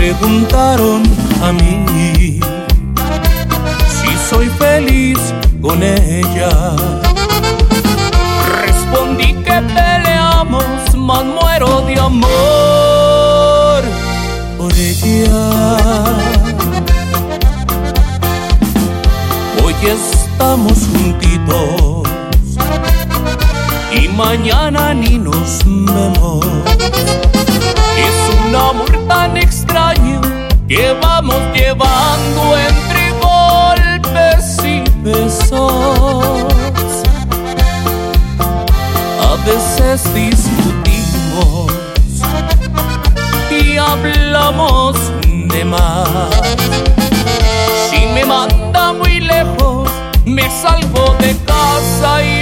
preguntaron a mí si soy feliz con ella. Respondí que peleamos, mas muero de amor por ella. Hoy estamos juntitos y mañana ni nos vemos. Que vamos llevando entre golpes y besos. A veces discutimos y hablamos de más. Si me manda muy lejos, me salgo de casa y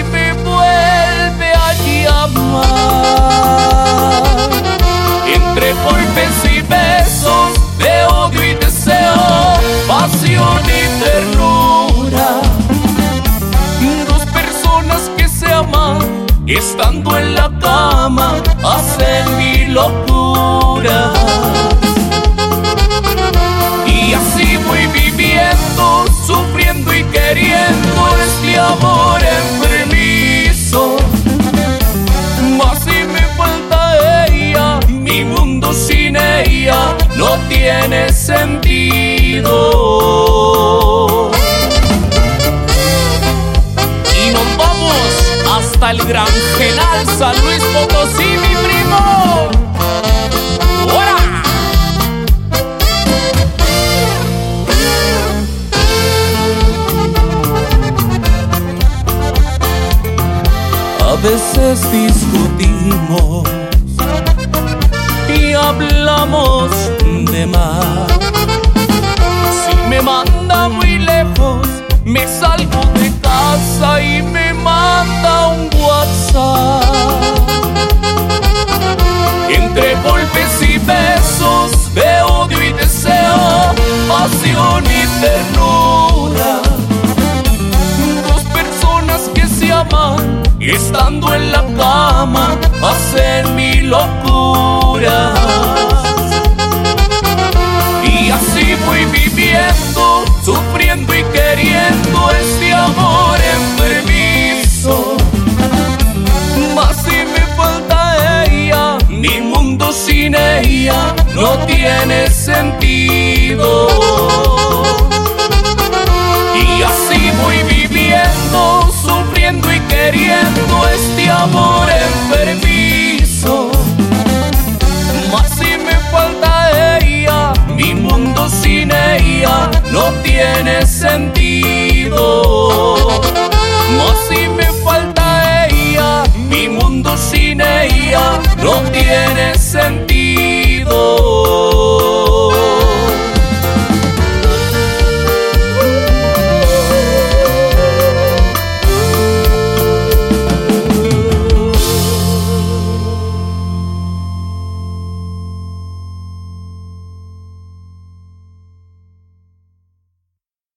aman, estando en la cama, hacen mi locura. Y así voy viviendo, sufriendo y queriendo este amor enfermizo. Mas si me falta ella, mi mundo sin ella no tiene sentido. Hasta el Gran Genal San Luis Potosí, mi primo. ¡Hora! A veces discutimos y hablamos de más. Estando en la cama, hacen mi locura. Y así voy viviendo, sufriendo y queriendo este amor enfermizo. Mas si me falta ella, mi mundo sin ella no tiene sentido. Y así voy viviendo, queriendo este amor enfermizo. Mas si me falta ella, mi mundo sin ella no tiene sentido. Mas si me falta ella, mi mundo sin ella no tiene sentido.